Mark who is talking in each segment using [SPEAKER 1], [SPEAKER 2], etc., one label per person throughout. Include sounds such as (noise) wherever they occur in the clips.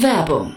[SPEAKER 1] Werbung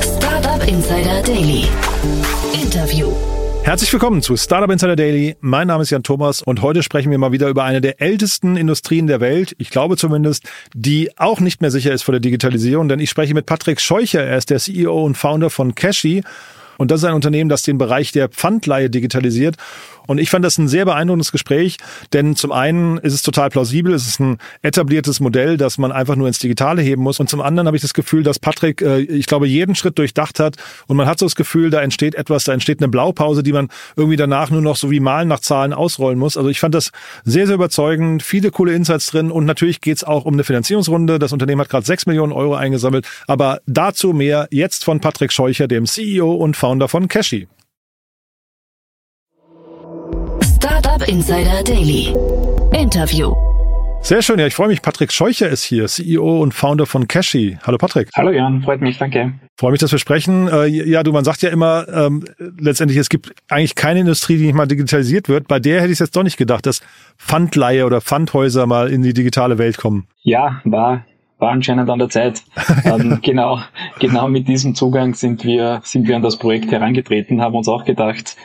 [SPEAKER 1] Startup Insider Daily.
[SPEAKER 2] Herzlich willkommen zu Startup Insider Daily. Mein Name ist Jan Thomas und heute sprechen wir mal wieder über eine der ältesten Industrien der Welt, ich glaube zumindest, die auch nicht mehr sicher ist vor der Digitalisierung, denn ich spreche mit Patrick Scheucher, er ist der CEO und Founder von Cashy und das ist ein Unternehmen, das den Bereich der Pfandleihe digitalisiert. Und ich fand das ein sehr beeindruckendes Gespräch, denn zum einen ist es total plausibel, es ist ein etabliertes Modell, das man einfach nur ins Digitale heben muss. Und zum anderen habe ich das Gefühl, dass Patrick, äh, ich glaube, jeden Schritt durchdacht hat und man hat so das Gefühl, da entsteht etwas, da entsteht eine Blaupause, die man irgendwie danach nur noch so wie Malen nach Zahlen ausrollen muss. Also ich fand das sehr, sehr überzeugend, viele coole Insights drin und natürlich geht es auch um eine Finanzierungsrunde. Das Unternehmen hat gerade sechs Millionen Euro eingesammelt, aber dazu mehr jetzt von Patrick Scheucher, dem CEO und Founder von Cashy.
[SPEAKER 1] Startup Insider Daily. Interview.
[SPEAKER 2] Sehr schön, ja, ich freue mich. Patrick Scheucher ist hier, CEO und Founder von Cashy. Hallo Patrick.
[SPEAKER 3] Hallo Jan, freut mich, danke.
[SPEAKER 2] Freue mich, dass wir sprechen. Äh, ja, du, man sagt ja immer, ähm, letztendlich, es gibt eigentlich keine Industrie, die nicht mal digitalisiert wird. Bei der hätte ich jetzt doch nicht gedacht, dass Pfandleihe oder Pfandhäuser mal in die digitale Welt kommen.
[SPEAKER 3] Ja, war war anscheinend an der Zeit. (laughs) ähm, genau, genau mit diesem Zugang sind wir, sind wir an das Projekt herangetreten, haben uns auch gedacht,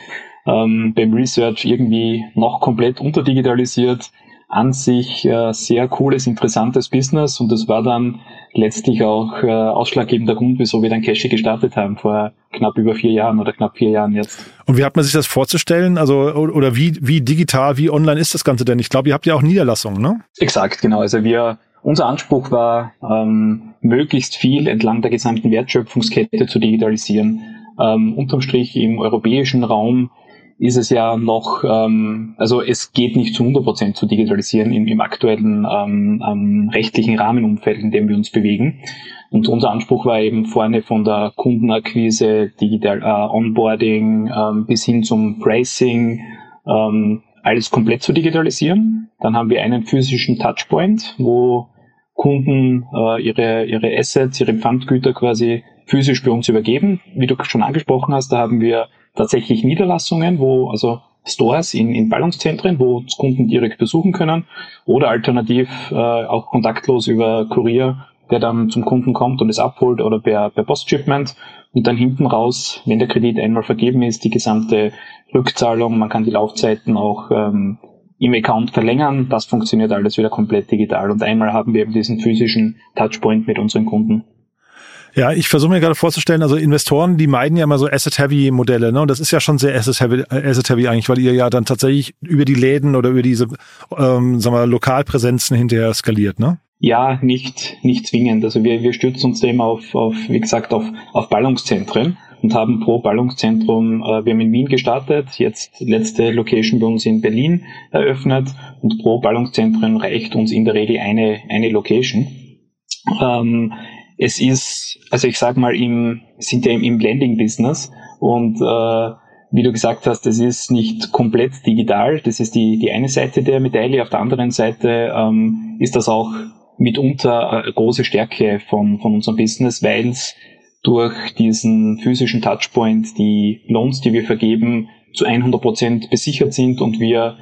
[SPEAKER 3] ähm, beim Research irgendwie noch komplett unterdigitalisiert. An sich äh, sehr cooles, interessantes Business und das war dann letztlich auch äh, ausschlaggebender Grund, wieso wir dann Cashy gestartet haben vor knapp über vier Jahren oder knapp vier Jahren jetzt.
[SPEAKER 2] Und wie hat man sich das vorzustellen? Also oder wie wie digital, wie online ist das Ganze denn? Ich glaube, ihr habt ja auch Niederlassungen, ne?
[SPEAKER 3] Exakt, genau. Also wir unser Anspruch war, ähm, möglichst viel entlang der gesamten Wertschöpfungskette zu digitalisieren. Ähm, unterm Strich im europäischen Raum ist es ja noch, ähm, also es geht nicht zu 100 Prozent zu digitalisieren im, im aktuellen ähm, ähm, rechtlichen Rahmenumfeld, in dem wir uns bewegen. Und unser Anspruch war eben vorne von der Kundenakquise, Digital äh, Onboarding ähm, bis hin zum Pricing, ähm, alles komplett zu digitalisieren. Dann haben wir einen physischen Touchpoint, wo Kunden äh, ihre, ihre Assets, ihre Pfandgüter quasi physisch bei uns übergeben. Wie du schon angesprochen hast, da haben wir tatsächlich Niederlassungen, wo also Stores in, in Ballungszentren, wo Kunden direkt besuchen können oder alternativ äh, auch kontaktlos über Kurier, der dann zum Kunden kommt und es abholt oder per, per Postshipment und dann hinten raus, wenn der Kredit einmal vergeben ist, die gesamte Rückzahlung, man kann die Laufzeiten auch ähm, im Account verlängern, das funktioniert alles wieder komplett digital und einmal haben wir eben diesen physischen Touchpoint mit unseren Kunden.
[SPEAKER 2] Ja, ich versuche mir gerade vorzustellen, also Investoren, die meiden ja immer so Asset-Heavy-Modelle, ne? Und das ist ja schon sehr Asset-Heavy Asset -heavy eigentlich, weil ihr ja dann tatsächlich über die Läden oder über diese, ähm, sagen wir, Lokalpräsenzen hinterher skaliert, ne?
[SPEAKER 3] Ja, nicht, nicht zwingend. Also wir, wir stützen uns eben auf, auf, wie gesagt, auf, auf Ballungszentren und haben pro Ballungszentrum, äh, wir haben in Wien gestartet, jetzt letzte Location bei uns in Berlin eröffnet und pro Ballungszentrum reicht uns in der Regel eine, eine Location. Ähm, es ist, also ich sag mal, im, sind ja im, im Blending-Business und äh, wie du gesagt hast, das ist nicht komplett digital. Das ist die, die eine Seite der Medaille. Auf der anderen Seite ähm, ist das auch mitunter eine große Stärke von, von unserem Business, weil es durch diesen physischen Touchpoint die Loans, die wir vergeben, zu 100 Prozent besichert sind und wir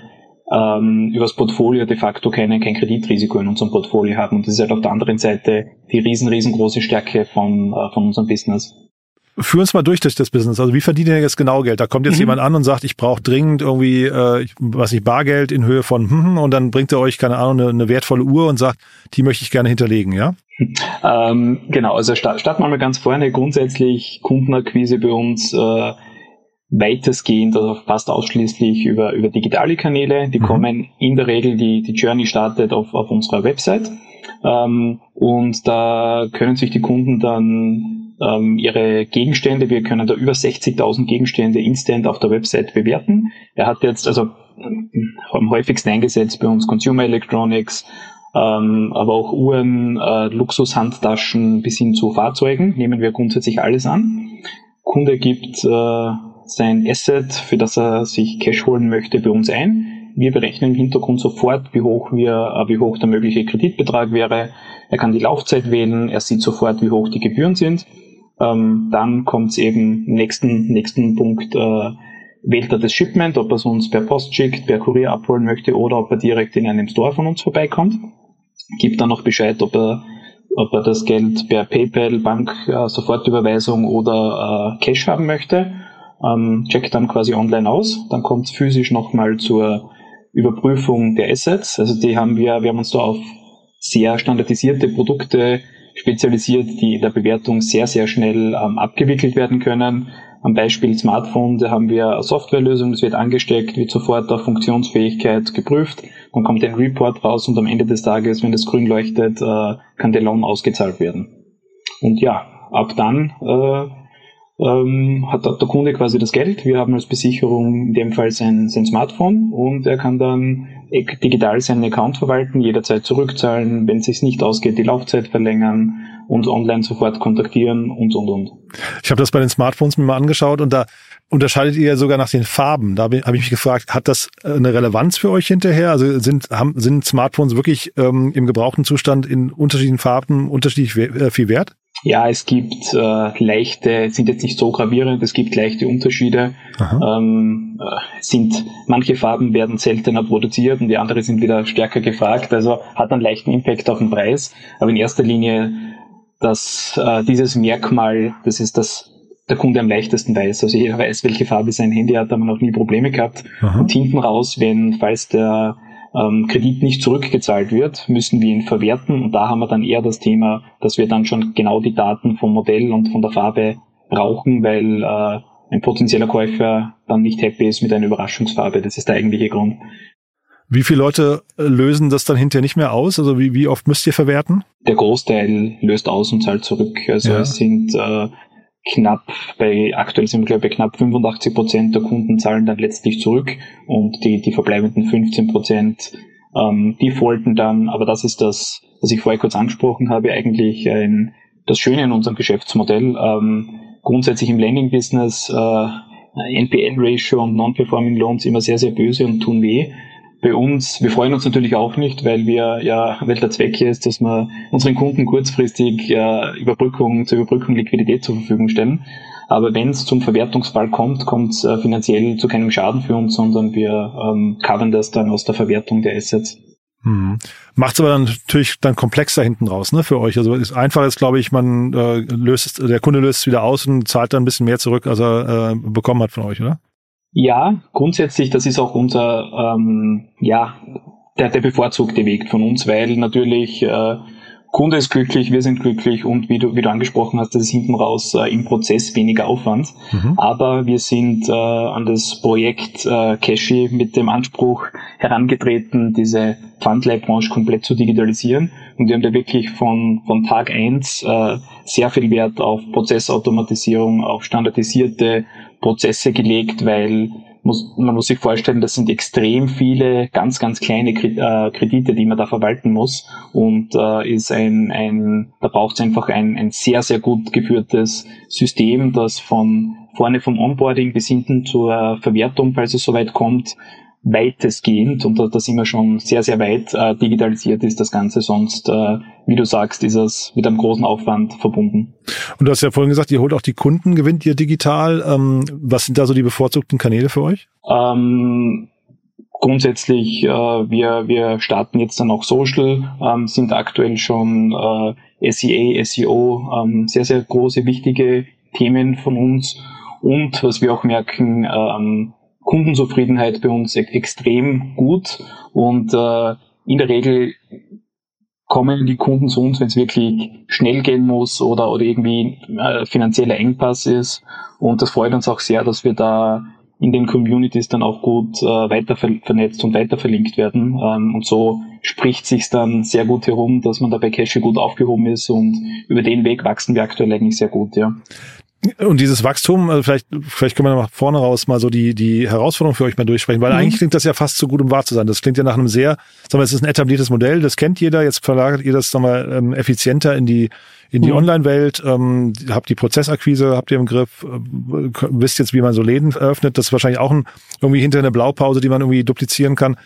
[SPEAKER 3] ähm, übers Portfolio de facto keine, kein Kreditrisiko in unserem Portfolio haben. Und das ist halt auf der anderen Seite die riesen, riesengroße Stärke von, äh, von unserem Business.
[SPEAKER 2] Führ uns mal durch durch das Business. Also wie verdient ihr jetzt genau Geld? Da kommt jetzt mhm. jemand an und sagt, ich brauche dringend irgendwie, äh, was nicht, Bargeld in Höhe von hm, hm, und dann bringt er euch, keine Ahnung, eine, eine wertvolle Uhr und sagt, die möchte ich gerne hinterlegen, ja?
[SPEAKER 3] Ähm, genau, also starten wir mal ganz vorne. Grundsätzlich Kundenakquise bei uns äh, weitestgehend, also fast ausschließlich über, über digitale Kanäle. Die mhm. kommen in der Regel, die, die Journey startet auf, auf unserer Website. Ähm, und da können sich die Kunden dann ähm, ihre Gegenstände, wir können da über 60.000 Gegenstände instant auf der Website bewerten. Er hat jetzt, also am häufigsten eingesetzt bei uns Consumer Electronics, ähm, aber auch Uhren, äh, Luxushandtaschen bis hin zu Fahrzeugen nehmen wir grundsätzlich alles an. Kunde gibt äh, sein Asset, für das er sich Cash holen möchte, bei uns ein. Wir berechnen im Hintergrund sofort, wie hoch wir, äh, wie hoch der mögliche Kreditbetrag wäre. Er kann die Laufzeit wählen, er sieht sofort, wie hoch die Gebühren sind. Ähm, dann kommt es eben nächsten nächsten Punkt. Äh, wählt er das Shipment, ob er es uns per Post schickt, per Kurier abholen möchte oder ob er direkt in einem Store von uns vorbeikommt. Gibt dann noch Bescheid, ob er ob er das Geld per PayPal, Bank, äh, Sofortüberweisung oder äh, Cash haben möchte ähm, checkt dann quasi online aus. Dann kommt es physisch nochmal zur Überprüfung der Assets. Also die haben wir, wir haben uns da auf sehr standardisierte Produkte spezialisiert, die in der Bewertung sehr, sehr schnell ähm, abgewickelt werden können. Am Beispiel Smartphone, da haben wir eine Softwarelösung, das wird angesteckt, wird sofort auf Funktionsfähigkeit geprüft, dann kommt ein Report raus und am Ende des Tages, wenn das grün leuchtet, äh, kann der Lohn ausgezahlt werden. Und ja, ab dann äh, ähm, hat der Kunde quasi das Geld. Wir haben als Besicherung in dem Fall sein, sein Smartphone und er kann dann digital seinen Account verwalten, jederzeit zurückzahlen, wenn es sich nicht ausgeht, die Laufzeit verlängern, uns online sofort kontaktieren und und und.
[SPEAKER 2] Ich habe das bei den Smartphones mir mal angeschaut und da unterscheidet ihr sogar nach den Farben. Da habe ich mich gefragt, hat das eine Relevanz für euch hinterher? Also sind, haben, sind Smartphones wirklich ähm, im gebrauchten Zustand in unterschiedlichen Farben unterschiedlich äh, viel wert?
[SPEAKER 3] Ja, es gibt äh, leichte, sind jetzt nicht so gravierend, es gibt leichte Unterschiede. Ähm, äh, sind manche Farben werden seltener produziert und die andere sind wieder stärker gefragt. Also hat einen leichten Impact auf den Preis. Aber in erster Linie, dass äh, dieses Merkmal, das ist das der Kunde am leichtesten weiß. Also jeder weiß, welche Farbe sein Handy hat, da haben wir noch nie Probleme gehabt. Aha. Und hinten raus, wenn, falls der ähm, Kredit nicht zurückgezahlt wird, müssen wir ihn verwerten. Und da haben wir dann eher das Thema, dass wir dann schon genau die Daten vom Modell und von der Farbe brauchen, weil äh, ein potenzieller Käufer dann nicht happy ist mit einer Überraschungsfarbe. Das ist der eigentliche Grund.
[SPEAKER 2] Wie viele Leute äh, lösen das dann hinterher nicht mehr aus? Also wie, wie oft müsst ihr verwerten?
[SPEAKER 3] Der Großteil löst aus und zahlt zurück. Also ja. es sind äh, knapp bei, aktuell sind wir glaube ich knapp 85 Prozent der Kunden zahlen dann letztlich zurück und die, die verbleibenden 15 Prozent ähm, defaulten dann, aber das ist das, was ich vorher kurz angesprochen habe, eigentlich ein, das Schöne in unserem Geschäftsmodell. Ähm, grundsätzlich im Lending-Business äh, NPL-Ratio und Non-Performing Loans immer sehr, sehr böse und tun weh bei uns, wir freuen uns natürlich auch nicht, weil wir ja, weil der Zweck hier ist, dass wir unseren Kunden kurzfristig äh, Überbrückung, zur Überbrückung Liquidität zur Verfügung stellen. Aber wenn es zum Verwertungsfall kommt, kommt es äh, finanziell zu keinem Schaden für uns, sondern wir ähm, covern das dann aus der Verwertung der Assets.
[SPEAKER 2] Hm. Macht es aber dann natürlich dann komplexer hinten raus, ne, für euch. Also ist einfach ist, glaube ich, man äh, löst der Kunde löst es wieder aus und zahlt dann ein bisschen mehr zurück, als er äh, bekommen hat von euch, oder?
[SPEAKER 3] Ja, grundsätzlich, das ist auch unser, ähm, ja, der, der bevorzugte Weg von uns, weil natürlich äh, Kunde ist glücklich, wir sind glücklich und wie du, wie du angesprochen hast, das ist hinten raus äh, im Prozess weniger Aufwand. Mhm. Aber wir sind äh, an das Projekt äh, Cashy mit dem Anspruch herangetreten, diese Pfandleihbranche komplett zu digitalisieren. Und wir haben da wirklich von, von Tag eins äh, sehr viel Wert auf Prozessautomatisierung, auf standardisierte Prozesse gelegt, weil muss, man muss sich vorstellen, das sind extrem viele ganz, ganz kleine äh, Kredite, die man da verwalten muss. Und äh, ist ein, ein, da braucht es einfach ein, ein sehr, sehr gut geführtes System, das von vorne vom Onboarding bis hinten zur Verwertung, falls es soweit kommt, weitestgehend und da, da sind wir schon sehr, sehr weit äh, digitalisiert ist das Ganze. Sonst, äh, wie du sagst, ist es mit einem großen Aufwand verbunden.
[SPEAKER 2] Und du hast ja vorhin gesagt, ihr holt auch die Kunden, gewinnt ihr digital. Ähm, was sind da so die bevorzugten Kanäle für euch?
[SPEAKER 3] Ähm, grundsätzlich, äh, wir, wir starten jetzt dann auch Social, ähm, sind aktuell schon äh, SEA, SEO, ähm, sehr, sehr große, wichtige Themen von uns. Und was wir auch merken, ähm, Kundenzufriedenheit bei uns extrem gut und äh, in der Regel kommen die Kunden zu uns, wenn es wirklich schnell gehen muss oder, oder irgendwie äh, finanzieller Engpass ist. Und das freut uns auch sehr, dass wir da in den Communities dann auch gut äh, weiter vernetzt und weiter verlinkt werden. Ähm, und so spricht sich dann sehr gut herum, dass man da bei Cache gut aufgehoben ist und über den Weg wachsen wir aktuell eigentlich sehr gut, ja.
[SPEAKER 2] Und dieses Wachstum, also vielleicht, vielleicht können wir nach vorne raus mal so die, die Herausforderung für euch mal durchsprechen, weil mhm. eigentlich klingt das ja fast zu gut, um wahr zu sein. Das klingt ja nach einem sehr, sagen wir, es ist ein etabliertes Modell, das kennt jeder, jetzt verlagert ihr das, sagen wir, ähm, effizienter in die, in die mhm. Online-Welt, ähm, habt die Prozessakquise, habt ihr im Griff, äh, wisst jetzt, wie man so Läden eröffnet, das ist wahrscheinlich auch ein, irgendwie hinter eine Blaupause, die man irgendwie duplizieren kann.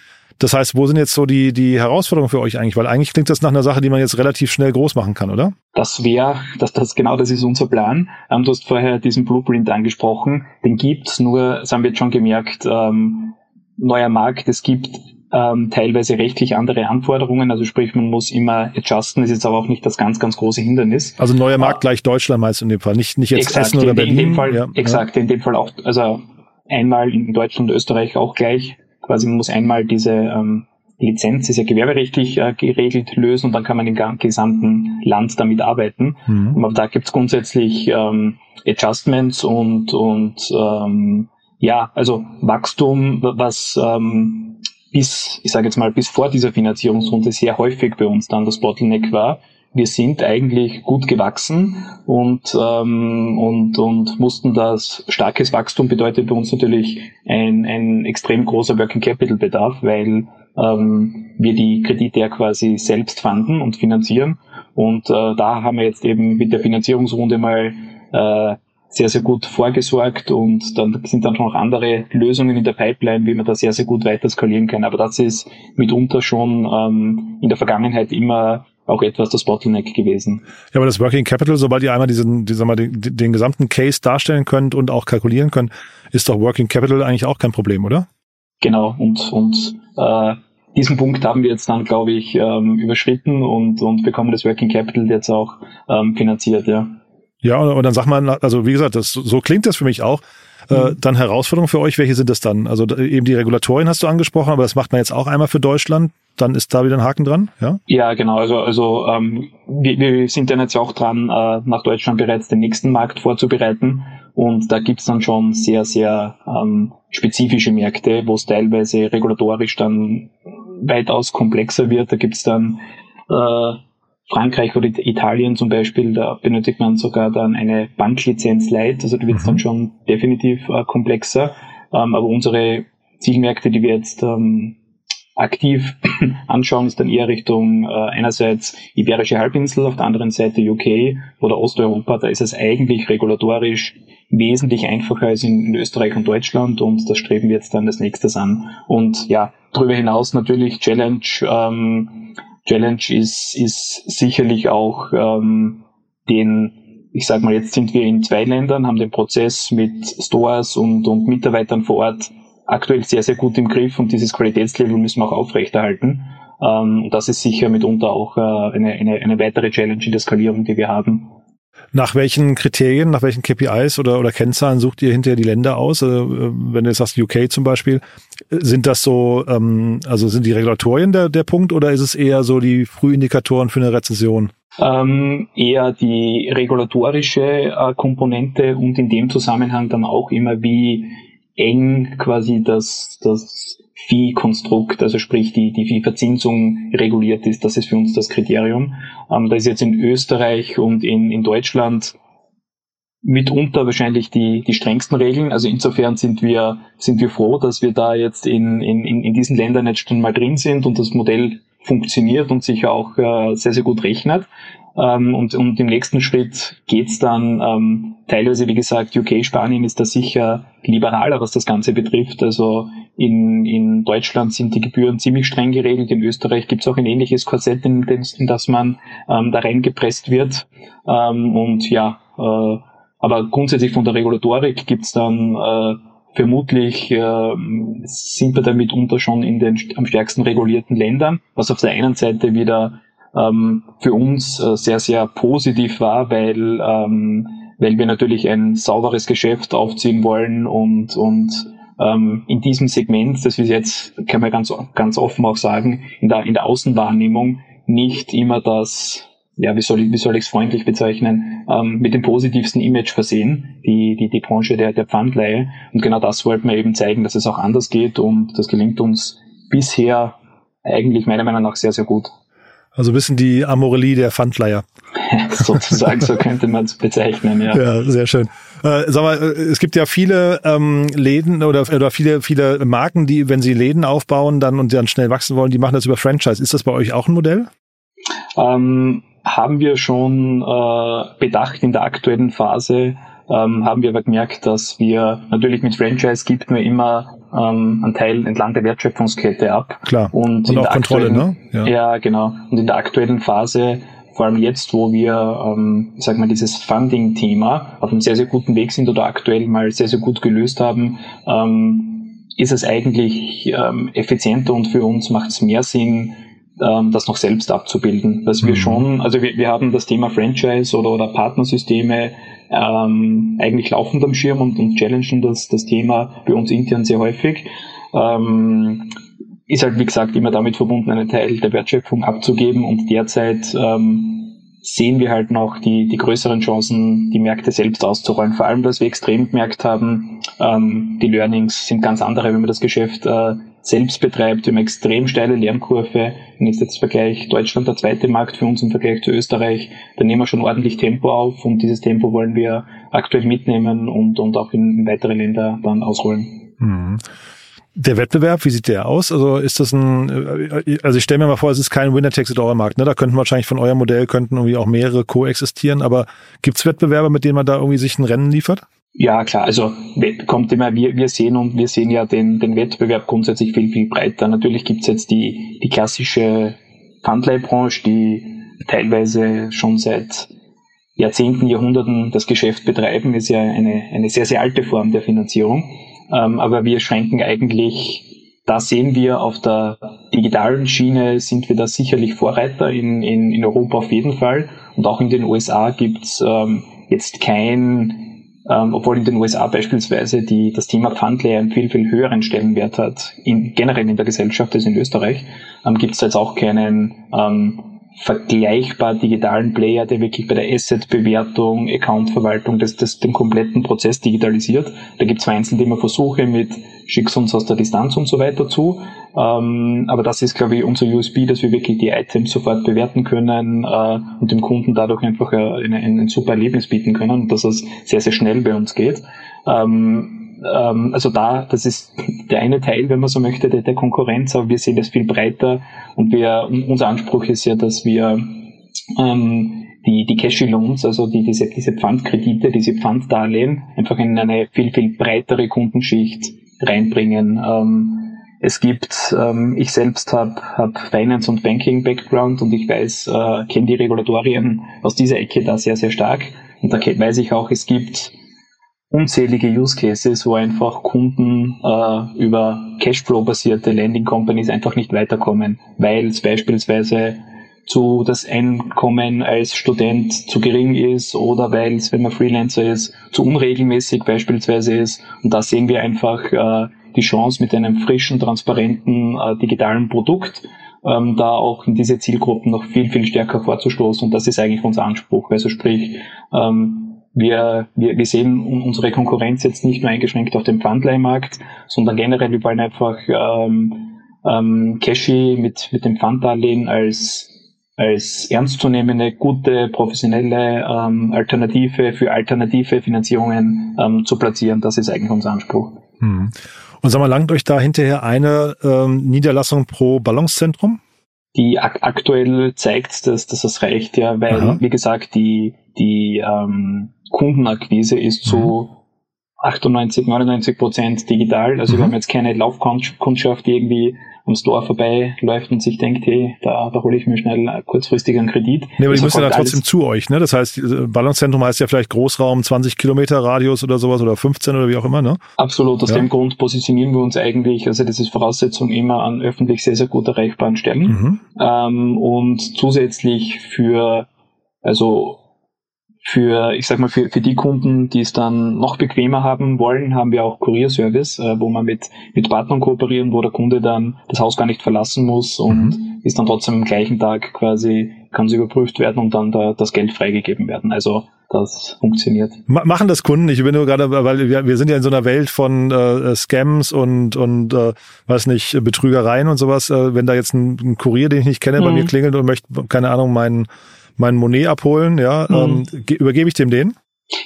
[SPEAKER 2] Das heißt, wo sind jetzt so die, die Herausforderungen für euch eigentlich? Weil eigentlich klingt das nach einer Sache, die man jetzt relativ schnell groß machen kann, oder?
[SPEAKER 3] Das wäre, das, das, genau das ist unser Plan. Ähm, du hast vorher diesen Blueprint angesprochen. Den gibt's, nur, das haben wir jetzt schon gemerkt, ähm, neuer Markt, es gibt ähm, teilweise rechtlich andere Anforderungen. Also sprich, man muss immer adjusten, ist jetzt aber auch nicht das ganz, ganz große Hindernis.
[SPEAKER 2] Also neuer Markt äh, gleich Deutschland meinst du in dem Fall, nicht, nicht jetzt
[SPEAKER 3] exakt,
[SPEAKER 2] Essen oder
[SPEAKER 3] in,
[SPEAKER 2] Berlin?
[SPEAKER 3] In dem Fall, ja, exakt, ja. in dem Fall auch, also einmal in Deutschland und Österreich auch gleich quasi man muss einmal diese ähm, Lizenz, ist ja gewerberechtlich äh, geregelt, lösen und dann kann man im gesamten Land damit arbeiten. Mhm. Aber da gibt es grundsätzlich ähm, Adjustments und, und ähm, ja, also Wachstum, was ähm, bis, ich sage jetzt mal, bis vor dieser Finanzierungsrunde sehr häufig bei uns dann das Bottleneck war, wir sind eigentlich gut gewachsen und, ähm, und, und mussten das starkes Wachstum bedeutet bei uns natürlich ein, ein extrem großer Working Capital Bedarf, weil ähm, wir die Kredite ja quasi selbst fanden und finanzieren. Und äh, da haben wir jetzt eben mit der Finanzierungsrunde mal äh, sehr, sehr gut vorgesorgt und dann sind dann schon noch andere Lösungen in der Pipeline, wie man da sehr, sehr gut weiter skalieren kann. Aber das ist mitunter schon ähm, in der Vergangenheit immer auch etwas das Bottleneck gewesen.
[SPEAKER 2] Ja, aber das Working Capital, sobald ihr einmal diesen, die, mal, den, den gesamten Case darstellen könnt und auch kalkulieren könnt, ist doch Working Capital eigentlich auch kein Problem, oder?
[SPEAKER 3] Genau, und, und äh, diesen Punkt haben wir jetzt dann, glaube ich, ähm, überschritten und, und bekommen das Working Capital jetzt auch ähm, finanziert, ja.
[SPEAKER 2] Ja, und dann sag mal, also wie gesagt, das, so klingt das für mich auch. Äh, mhm. dann Herausforderungen für euch, welche sind das dann? Also eben die Regulatorien hast du angesprochen, aber das macht man jetzt auch einmal für Deutschland dann ist da wieder ein Haken dran, ja?
[SPEAKER 3] Ja, genau. Also, also ähm, wir, wir sind dann jetzt auch dran, äh, nach Deutschland bereits den nächsten Markt vorzubereiten. Und da gibt's dann schon sehr, sehr ähm, spezifische Märkte, wo es teilweise regulatorisch dann weitaus komplexer wird. Da gibt's dann äh, Frankreich oder Italien zum Beispiel, da benötigt man sogar dann eine Banklizenz Light, also da wird's mhm. dann schon definitiv äh, komplexer. Ähm, aber unsere Zielmärkte, die wir jetzt ähm, aktiv (clears throat) anschauen, ist dann eher Richtung äh, einerseits Iberische Halbinsel, auf der anderen Seite UK oder Osteuropa. Da ist es eigentlich regulatorisch wesentlich einfacher als in, in Österreich und Deutschland und das streben wir jetzt dann als nächstes an. Und ja, darüber hinaus natürlich Challenge. Ähm, Challenge ist, ist sicherlich auch ähm, den ich sage mal, jetzt sind wir in zwei Ländern, haben den Prozess mit Stores und, und Mitarbeitern vor Ort aktuell sehr, sehr gut im Griff und dieses Qualitätslevel müssen wir auch aufrechterhalten. Ähm, das ist sicher mitunter auch äh, eine, eine, eine weitere Challenge in der Skalierung, die wir haben.
[SPEAKER 2] Nach welchen Kriterien, nach welchen KPIs oder, oder Kennzahlen sucht ihr hinterher die Länder aus? Also, wenn du jetzt sagst UK zum Beispiel, sind das so, ähm, also sind die Regulatorien der, der Punkt oder ist es eher so die Frühindikatoren für eine Rezession?
[SPEAKER 3] Ähm, eher die regulatorische äh, Komponente und in dem Zusammenhang dann auch immer, wie eng quasi das, das Viehkonstrukt, also sprich die, die Viehverzinsung reguliert ist. Das ist für uns das Kriterium. Ähm, da ist jetzt in Österreich und in, in Deutschland mitunter wahrscheinlich die, die strengsten Regeln. Also insofern sind wir, sind wir froh, dass wir da jetzt in, in, in diesen Ländern jetzt schon mal drin sind und das Modell funktioniert und sich auch äh, sehr, sehr gut rechnet. Ähm, und, und im nächsten Schritt geht's dann ähm, teilweise, wie gesagt, UK, Spanien ist da sicher liberaler, was das Ganze betrifft. Also in, in Deutschland sind die Gebühren ziemlich streng geregelt. In Österreich gibt's auch ein ähnliches Korsett, in, in das man ähm, da reingepresst wird. Ähm, und ja, äh, aber grundsätzlich von der Regulatorik gibt's dann äh, vermutlich äh, sind wir damit unter schon in den am stärksten regulierten Ländern, was auf der einen Seite wieder ähm, für uns äh, sehr, sehr positiv war, weil, ähm, weil wir natürlich ein sauberes Geschäft aufziehen wollen und, und ähm, in diesem Segment, das ist jetzt, kann man ganz, ganz offen auch sagen, in der, in der Außenwahrnehmung nicht immer das, ja, wie soll ich, wie soll ich es freundlich bezeichnen, ähm, mit dem positivsten Image versehen, die, die, die Branche der, der Pfandleihe. Und genau das wollten wir eben zeigen, dass es auch anders geht und das gelingt uns bisher eigentlich meiner Meinung nach sehr, sehr gut.
[SPEAKER 2] Also ein bisschen die Amorelie der Pfandleiher. (laughs)
[SPEAKER 3] Sozusagen, so könnte man es bezeichnen, ja.
[SPEAKER 2] Ja, sehr schön. Äh, sag mal, äh, es gibt ja viele ähm, Läden oder, oder viele, viele Marken, die, wenn sie Läden aufbauen dann und dann schnell wachsen wollen, die machen das über Franchise. Ist das bei euch auch ein Modell?
[SPEAKER 3] Ähm, haben wir schon äh, bedacht in der aktuellen Phase, ähm, haben wir aber gemerkt, dass wir natürlich mit Franchise gibt mir immer ähm, einen Teil entlang der Wertschöpfungskette ab.
[SPEAKER 2] Klar.
[SPEAKER 3] Und,
[SPEAKER 2] und auch Kontrolle, ne?
[SPEAKER 3] Ja. ja, genau. Und in der aktuellen Phase vor allem jetzt, wo wir, ähm, ich sag mal, dieses Funding-Thema auf einem sehr, sehr guten Weg sind oder aktuell mal sehr, sehr gut gelöst haben, ähm, ist es eigentlich ähm, effizienter und für uns macht es mehr Sinn, ähm, das noch selbst abzubilden. Dass wir mhm. schon, also wir, wir haben das Thema Franchise oder, oder Partnersysteme ähm, eigentlich laufend am Schirm und, und challengen das, das Thema bei uns intern sehr häufig. Ähm, ist halt, wie gesagt, immer damit verbunden, einen Teil der Wertschöpfung abzugeben und derzeit ähm, sehen wir halt noch die, die größeren Chancen, die Märkte selbst auszurollen. Vor allem, dass wir extrem gemerkt haben, ähm, die Learnings sind ganz andere, wenn man das Geschäft äh, selbst betreibt. Wir haben extrem steile Lernkurve. Wenn ich jetzt Vergleich Deutschland der zweite Markt für uns im Vergleich zu Österreich, dann nehmen wir schon ordentlich Tempo auf und dieses Tempo wollen wir aktuell mitnehmen und, und auch in, in weitere Länder dann ausrollen.
[SPEAKER 2] Mhm. Der Wettbewerb, wie sieht der aus? Also ist das ein, äh, also ich stelle mir mal vor, es ist kein Winner-Takes-it-all-Markt. Ne? Da könnten wahrscheinlich von eurem Modell könnten irgendwie auch mehrere koexistieren. Aber gibt es Wettbewerber, mit denen man da irgendwie sich ein Rennen liefert?
[SPEAKER 3] Ja, klar. Also kommt immer, wir, wir sehen und wir sehen ja den, den Wettbewerb grundsätzlich viel, viel breiter. Natürlich gibt's jetzt die, die klassische Pfandleihbranche, die teilweise schon seit Jahrzehnten, Jahrhunderten das Geschäft betreiben, ist ja eine, eine sehr, sehr alte Form der Finanzierung. Ähm, aber wir schränken eigentlich, da sehen wir auf der digitalen Schiene sind wir da sicherlich Vorreiter in, in, in Europa auf jeden Fall. Und auch in den USA gibt's ähm, jetzt kein ähm, obwohl in den USA beispielsweise die, das Thema Pfandleihe einen viel, viel höheren Stellenwert hat, in, generell in der Gesellschaft als in Österreich, ähm, gibt es jetzt auch keinen ähm, vergleichbar digitalen Player, der wirklich bei der Asset-Bewertung, Account-Verwaltung das, das, den kompletten Prozess digitalisiert. Da gibt es vereinzelt immer Versuche mit schick's uns aus der Distanz und so weiter zu. Ähm, aber das ist, glaube ich, unser USB, dass wir wirklich die Items sofort bewerten können äh, und dem Kunden dadurch einfach ein, ein, ein super Erlebnis bieten können und dass es sehr, sehr schnell bei uns geht. Ähm, ähm, also da, das ist der eine Teil, wenn man so möchte, der, der Konkurrenz, aber wir sehen das viel breiter und wir, unser Anspruch ist ja, dass wir ähm, die, die Cash Loans, also die, diese, diese Pfandkredite, diese Pfanddarlehen, einfach in eine viel, viel breitere Kundenschicht reinbringen. Ähm, es gibt, ähm, ich selbst habe hab Finance und Banking Background und ich weiß, äh, kenne die Regulatorien aus dieser Ecke da sehr, sehr stark. Und da weiß ich auch, es gibt unzählige Use Cases, wo einfach Kunden äh, über Cashflow-basierte Landing Companies einfach nicht weiterkommen, weil es beispielsweise zu das Einkommen als Student zu gering ist oder weil es, wenn man Freelancer ist, zu unregelmäßig beispielsweise ist. Und da sehen wir einfach äh, die Chance mit einem frischen, transparenten, äh, digitalen Produkt, ähm, da auch in diese Zielgruppen noch viel, viel stärker vorzustoßen. Und das ist eigentlich unser Anspruch. Also sprich, ähm, wir, wir, wir sehen unsere Konkurrenz jetzt nicht nur eingeschränkt auf dem Pfandleihmarkt, sondern generell wir wollen einfach ähm, ähm, Cashy mit, mit dem Pfanddarlehen als als ernstzunehmende, gute, professionelle ähm, Alternative für alternative Finanzierungen ähm, zu platzieren. Das ist eigentlich unser Anspruch.
[SPEAKER 2] Hm. Und sag mal, langt euch da hinterher eine ähm, Niederlassung pro Ballungszentrum?
[SPEAKER 3] Die ak aktuell zeigt, dass, dass das reicht, ja, weil, Aha. wie gesagt, die, die ähm, Kundenakquise ist mhm. zu 98, 99 Prozent digital. Also mhm. wir haben jetzt keine Laufkundschaft, die irgendwie am Store vorbeiläuft und sich denkt, hey, da, da hole ich mir schnell kurzfristig einen Kredit.
[SPEAKER 2] Nee, aber die müssen ja trotzdem zu euch, ne? Das heißt, Ballungszentrum heißt ja vielleicht Großraum 20 Kilometer Radius oder sowas oder 15 oder wie auch immer, ne?
[SPEAKER 3] Absolut. Aus ja. dem Grund positionieren wir uns eigentlich, also das ist Voraussetzung immer an öffentlich sehr, sehr gut erreichbaren Stellen. Mhm. Ähm, und zusätzlich für, also für, ich sag mal, für, für die Kunden, die es dann noch bequemer haben wollen, haben wir auch Kurierservice, äh, wo man mit, mit Partnern kooperieren, wo der Kunde dann das Haus gar nicht verlassen muss und mhm. ist dann trotzdem am gleichen Tag quasi, kann sie überprüft werden und dann da, das Geld freigegeben werden. Also das funktioniert.
[SPEAKER 2] Machen das Kunden? Ich bin nur gerade, weil wir, wir sind ja in so einer Welt von äh, Scams und und äh, weiß nicht Betrügereien und sowas. Äh, wenn da jetzt ein, ein Kurier, den ich nicht kenne, mhm. bei mir klingelt und möchte keine Ahnung meinen meinen Monet abholen, ja, mhm. ähm, übergebe ich dem den?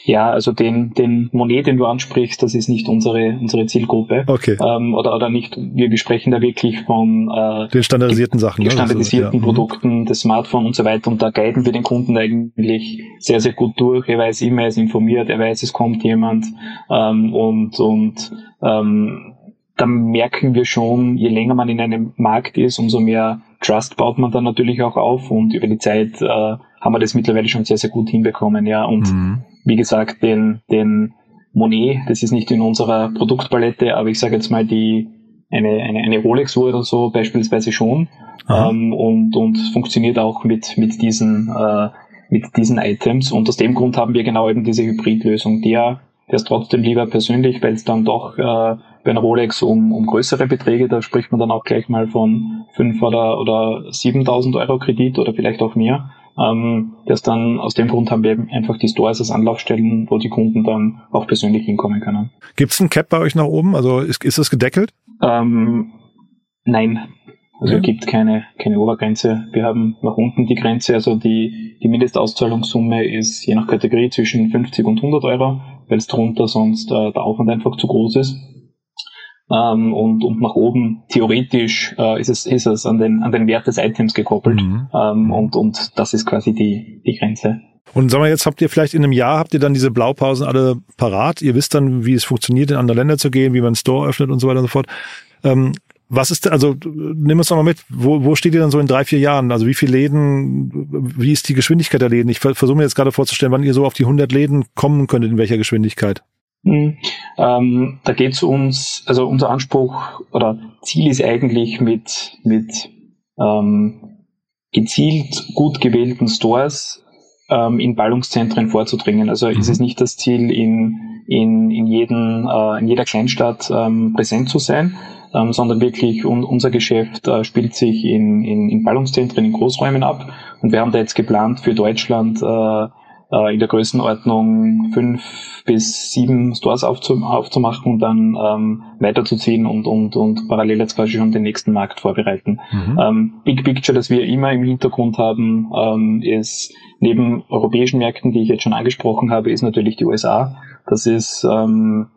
[SPEAKER 3] Ja, also den, den Monet, den du ansprichst, das ist nicht unsere, unsere Zielgruppe.
[SPEAKER 2] Okay.
[SPEAKER 3] Ähm, oder, oder nicht, wir, wir sprechen da wirklich von
[SPEAKER 2] äh, den standardisierten Sachen.
[SPEAKER 3] Ne? Standardisierten also, ja. Produkten, das Smartphone und so weiter. Und da guiden wir den Kunden eigentlich sehr, sehr gut durch. Er weiß immer, er ist informiert, er weiß, es kommt jemand. Ähm, und und ähm, da merken wir schon, je länger man in einem Markt ist, umso mehr Trust baut man dann natürlich auch auf und über die Zeit äh, haben wir das mittlerweile schon sehr, sehr gut hinbekommen, ja. Und mhm. wie gesagt, den, den Monet, das ist nicht in unserer Produktpalette, aber ich sage jetzt mal die eine, eine, eine Rolex-Uhr oder so beispielsweise schon ähm, und, und funktioniert auch mit, mit diesen äh, mit diesen Items und aus dem Grund haben wir genau eben diese Hybridlösung. Der, der ist trotzdem lieber persönlich, weil es dann doch äh, bei einer Rolex um, um größere Beträge, da spricht man dann auch gleich mal von 5 oder, oder 7.000 Euro Kredit oder vielleicht auch mehr. Ähm, das dann aus dem Grund haben wir eben einfach die Stores als Anlaufstellen, wo die Kunden dann auch persönlich hinkommen können.
[SPEAKER 2] Gibt es ein Cap bei euch nach oben? Also ist, ist das gedeckelt?
[SPEAKER 3] Ähm, nein. Also ja. gibt keine, keine Obergrenze. Wir haben nach unten die Grenze, also die, die Mindestauszahlungssumme ist je nach Kategorie zwischen 50 und 100 Euro, weil es darunter sonst äh, der Aufwand einfach zu groß ist ähm, und, und nach oben theoretisch äh, ist, es, ist es an den, an den Wert des Items gekoppelt mhm. ähm, und, und das ist quasi die, die Grenze.
[SPEAKER 2] Und sagen wir jetzt, habt ihr vielleicht in einem Jahr, habt ihr dann diese Blaupausen alle parat? Ihr wisst dann, wie es funktioniert, in andere Länder zu gehen, wie man einen Store öffnet und so weiter und so fort. Ähm, was ist, also nimm uns doch mal mit, wo, wo steht ihr dann so in drei, vier Jahren? Also wie viele Läden, wie ist die Geschwindigkeit der Läden? Ich versuche mir jetzt gerade vorzustellen, wann ihr so auf die 100 Läden kommen könntet, in welcher Geschwindigkeit.
[SPEAKER 3] Mhm. Ähm, da geht es uns, also unser Anspruch oder Ziel ist eigentlich mit, mit ähm, gezielt gut gewählten Stores ähm, in Ballungszentren vorzudringen. Also ist es mhm. nicht das Ziel, in, in, in, jeden, äh, in jeder Kleinstadt ähm, präsent zu sein, ähm, sondern wirklich un, unser Geschäft äh, spielt sich in, in, in Ballungszentren, in Großräumen ab. Und wir haben da jetzt geplant für Deutschland äh, in der Größenordnung fünf bis sieben Stores aufzum aufzumachen und dann ähm, weiterzuziehen und, und, und parallel jetzt quasi schon den nächsten Markt vorbereiten. Mhm. Ähm, Big Picture, das wir immer im Hintergrund haben, ähm, ist neben europäischen Märkten, die ich jetzt schon angesprochen habe, ist natürlich die USA. Das ist ähm,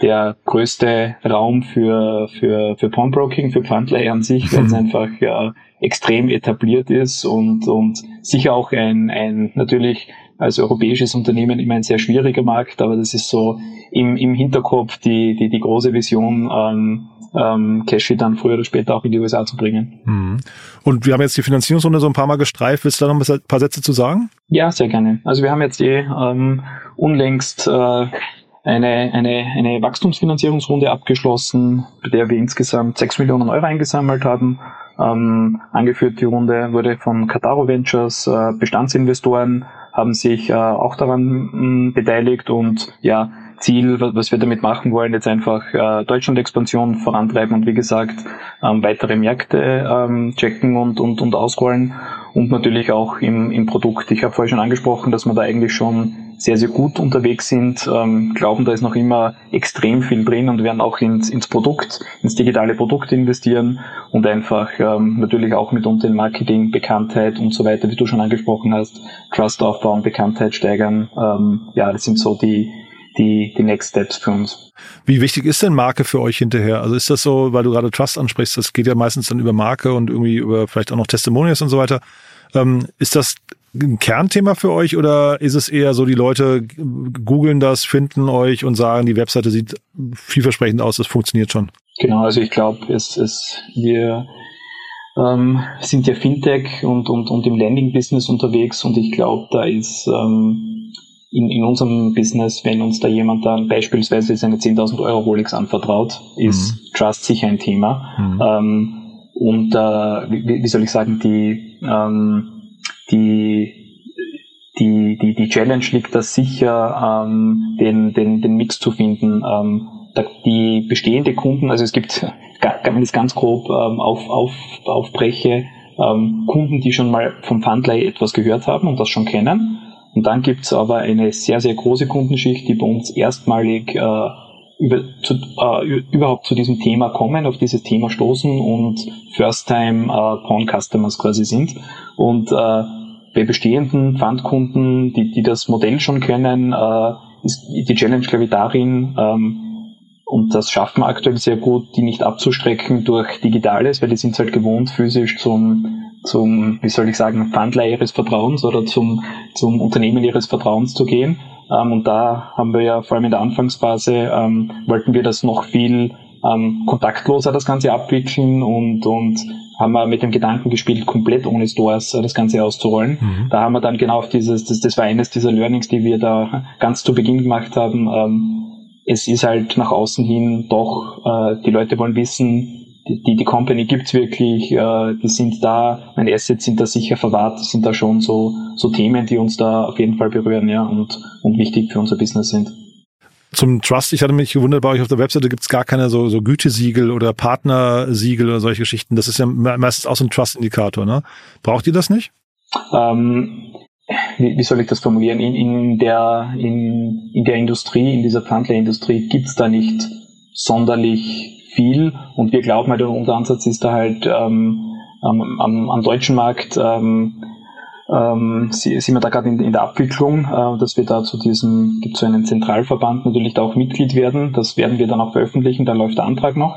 [SPEAKER 3] der größte Raum für, für, für Pawnbroking, für Pfandleihe an sich, (laughs) weil es einfach ja, extrem etabliert ist und, und sicher auch ein, ein natürlich als europäisches Unternehmen immer ein sehr schwieriger Markt, aber das ist so im, im Hinterkopf die, die, die große Vision, ähm, ähm, Cashy dann früher oder später auch in die USA zu bringen.
[SPEAKER 2] Mhm. Und wir haben jetzt die Finanzierungsrunde so ein paar Mal gestreift. Willst du da noch ein paar Sätze zu sagen?
[SPEAKER 3] Ja, sehr gerne. Also wir haben jetzt eh ähm, unlängst äh, eine, eine, eine Wachstumsfinanzierungsrunde abgeschlossen, bei der wir insgesamt 6 Millionen Euro eingesammelt haben. Ähm, angeführt die Runde wurde von Kataro Ventures, äh, Bestandsinvestoren, haben sich äh, auch daran mh, hm, beteiligt und ja, Ziel, was wir damit machen wollen, jetzt einfach äh, Deutschland-Expansion vorantreiben und wie gesagt ähm, weitere Märkte ähm, checken und, und, und ausrollen und natürlich auch im, im Produkt. Ich habe vorher schon angesprochen, dass wir da eigentlich schon sehr, sehr gut unterwegs sind, ähm, glauben, da ist noch immer extrem viel drin und werden auch ins, ins Produkt, ins digitale Produkt investieren und einfach ähm, natürlich auch mitunter in Marketing, Bekanntheit und so weiter, wie du schon angesprochen hast, Trust aufbauen, Bekanntheit steigern. Ähm, ja, das sind so die, die, die Next Steps für uns.
[SPEAKER 2] Wie wichtig ist denn Marke für euch hinterher? Also ist das so, weil du gerade Trust ansprichst, das geht ja meistens dann über Marke und irgendwie über vielleicht auch noch Testimonials und so weiter. Ähm, ist das ein Kernthema für euch oder ist es eher so, die Leute googeln das, finden euch und sagen, die Webseite sieht vielversprechend aus, das funktioniert schon?
[SPEAKER 3] Genau, also ich glaube, es ist, wir ähm, sind ja Fintech und, und, und im Landing-Business unterwegs und ich glaube, da ist ähm, in, in unserem Business, wenn uns da jemand dann beispielsweise seine 10.000 Euro Rolex anvertraut, ist mhm. Trust sicher ein Thema. Mhm. Ähm, und äh, wie, wie, soll ich sagen, die, ähm, die, die die, die, Challenge liegt da sicher, ähm, den, den, den Mix zu finden. Ähm, die bestehende Kunden, also es gibt, (laughs) wenn ich es ganz grob ähm, auf, auf, aufbreche, ähm, Kunden, die schon mal vom Fundlay etwas gehört haben und das schon kennen. Und dann gibt's aber eine sehr, sehr große Kundenschicht, die bei uns erstmalig äh, über, zu, äh, überhaupt zu diesem Thema kommen, auf dieses Thema stoßen und First-Time äh, quasi sind. Und äh, bei bestehenden Pfandkunden, die, die das Modell schon kennen, äh, ist die Challenge, glaube ich, darin, ähm, und das schaffen wir aktuell sehr gut, die nicht abzustrecken durch Digitales, weil die sind halt gewohnt, physisch zum, zum, wie soll ich sagen, Pfandler ihres Vertrauens oder zum, zum Unternehmen ihres Vertrauens zu gehen. Ähm, und da haben wir ja vor allem in der Anfangsphase, ähm, wollten wir das noch viel ähm, kontaktloser das Ganze abwickeln und, und haben wir mit dem Gedanken gespielt, komplett ohne Stores das Ganze auszurollen. Mhm. Da haben wir dann genau auf dieses, das, das war eines dieser Learnings, die wir da ganz zu Beginn gemacht haben. Ähm, es ist halt nach außen hin doch, äh, die Leute wollen wissen, die, die Company gibt's wirklich, äh, die sind da, meine Assets sind da sicher verwahrt, das sind da schon so, so Themen, die uns da auf jeden Fall berühren ja, und, und wichtig für unser Business sind.
[SPEAKER 2] Zum Trust, ich hatte mich gewundert, bei euch auf der Webseite gibt's gar keine so, so Gütesiegel oder Partnersiegel oder solche Geschichten. Das ist ja meistens auch so ein Trust-Indikator. Ne? Braucht ihr das nicht?
[SPEAKER 3] Ähm, wie, wie soll ich das formulieren? In, in, der, in, in der Industrie, in dieser Pfandlehrindustrie gibt's da nicht sonderlich viel und wir glauben halt, unser Ansatz ist da halt ähm, am, am, deutschen Markt ähm, ähm, sind wir da gerade in, in, der Abwicklung, äh, dass wir da zu diesem, gibt so einen Zentralverband natürlich da auch Mitglied werden. Das werden wir dann auch veröffentlichen, da läuft der Antrag noch.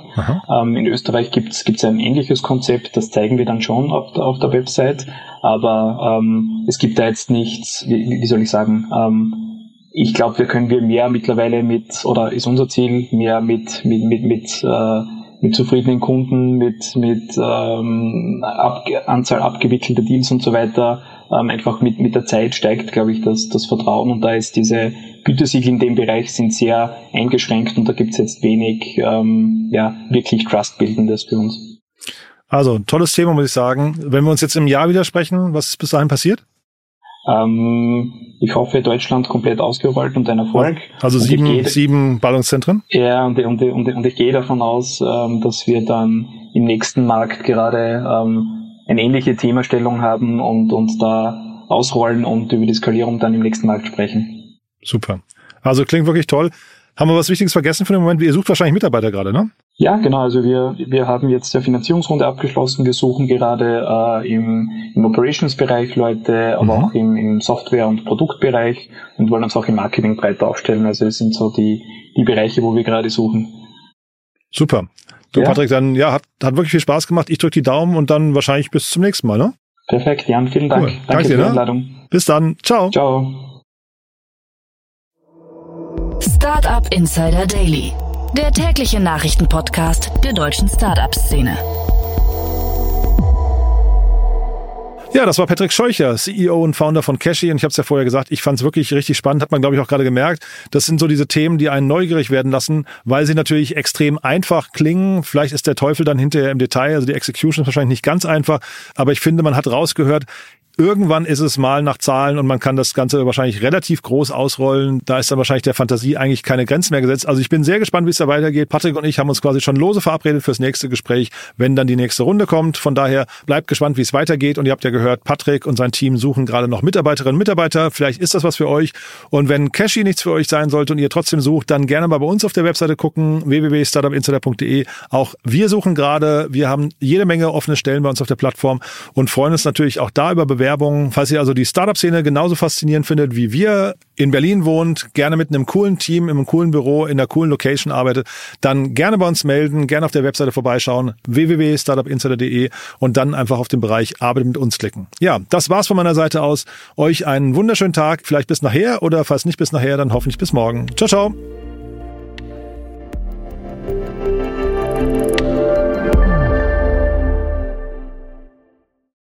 [SPEAKER 3] Ähm, in Österreich gibt es ein ähnliches Konzept, das zeigen wir dann schon auf, auf der Website, aber ähm, es gibt da jetzt nichts, wie, wie soll ich sagen, ähm, ich glaube, wir können wir mehr mittlerweile mit, oder ist unser Ziel, mehr mit, mit, mit, mit, äh, mit zufriedenen Kunden, mit, mit ähm, Ab Anzahl abgewickelter Deals und so weiter. Ähm, einfach mit, mit der Zeit steigt, glaube ich, das, das Vertrauen und da ist diese Gütesiegel in dem Bereich sind sehr eingeschränkt und da gibt es jetzt wenig ähm, ja, wirklich Trust-Bildendes für uns.
[SPEAKER 2] Also, tolles Thema, muss ich sagen. Wenn wir uns jetzt im Jahr widersprechen, was ist bis dahin passiert?
[SPEAKER 3] Ähm, ich hoffe, Deutschland komplett ausgerollt und ein Erfolg.
[SPEAKER 2] Also sieben, gehe, sieben Ballungszentren?
[SPEAKER 3] Ja, und, und, und, und, ich gehe davon aus, ähm, dass wir dann im nächsten Markt gerade ähm, eine ähnliche Themastellung haben und uns da ausrollen und über die Skalierung dann im nächsten Markt sprechen.
[SPEAKER 2] Super. Also klingt wirklich toll. Haben wir was Wichtiges vergessen für den Moment? Ihr sucht wahrscheinlich Mitarbeiter gerade, ne?
[SPEAKER 3] Ja, genau. Also wir, wir haben jetzt der Finanzierungsrunde abgeschlossen. Wir suchen gerade äh, im, im Operations-Bereich Leute, aber mhm. auch im, im Software- und Produktbereich und wollen uns auch im Marketing breiter aufstellen. Also es sind so die, die Bereiche, wo wir gerade suchen.
[SPEAKER 2] Super. Du, ja. Patrick, dann ja, hat, hat wirklich viel Spaß gemacht. Ich drücke die Daumen und dann wahrscheinlich bis zum nächsten Mal, ne?
[SPEAKER 3] Perfekt, Jan. Vielen Dank. Cool.
[SPEAKER 2] Danke, Danke für die ne? Einladung. Bis dann. Ciao.
[SPEAKER 3] Ciao.
[SPEAKER 1] Startup Insider Daily der tägliche Nachrichtenpodcast der deutschen Startup-Szene.
[SPEAKER 2] Ja, das war Patrick Scheucher, CEO und Founder von Cashy. Und ich habe es ja vorher gesagt, ich fand es wirklich richtig spannend, hat man, glaube ich, auch gerade gemerkt. Das sind so diese Themen, die einen neugierig werden lassen, weil sie natürlich extrem einfach klingen. Vielleicht ist der Teufel dann hinterher im Detail, also die Execution ist wahrscheinlich nicht ganz einfach. Aber ich finde, man hat rausgehört, Irgendwann ist es mal nach Zahlen und man kann das Ganze wahrscheinlich relativ groß ausrollen. Da ist dann wahrscheinlich der Fantasie eigentlich keine Grenzen mehr gesetzt. Also ich bin sehr gespannt, wie es da weitergeht. Patrick und ich haben uns quasi schon lose verabredet fürs nächste Gespräch, wenn dann die nächste Runde kommt. Von daher bleibt gespannt, wie es weitergeht. Und ihr habt ja gehört, Patrick und sein Team suchen gerade noch Mitarbeiterinnen und Mitarbeiter. Vielleicht ist das was für euch. Und wenn Cashy nichts für euch sein sollte und ihr trotzdem sucht, dann gerne mal bei uns auf der Webseite gucken, www.startupinsider.de. Auch wir suchen gerade. Wir haben jede Menge offene Stellen bei uns auf der Plattform und freuen uns natürlich auch da über Bewerbungen Werbung. Falls ihr also die Startup-Szene genauso faszinierend findet wie wir, in Berlin wohnt, gerne mit einem coolen Team, in einem coolen Büro, in einer coolen Location arbeitet, dann gerne bei uns melden, gerne auf der Webseite vorbeischauen, www.startupinsider.de und dann einfach auf den Bereich Arbeit mit uns klicken. Ja, das war's von meiner Seite aus. Euch einen wunderschönen Tag, vielleicht bis nachher oder falls nicht bis nachher, dann hoffentlich bis morgen. Ciao, ciao.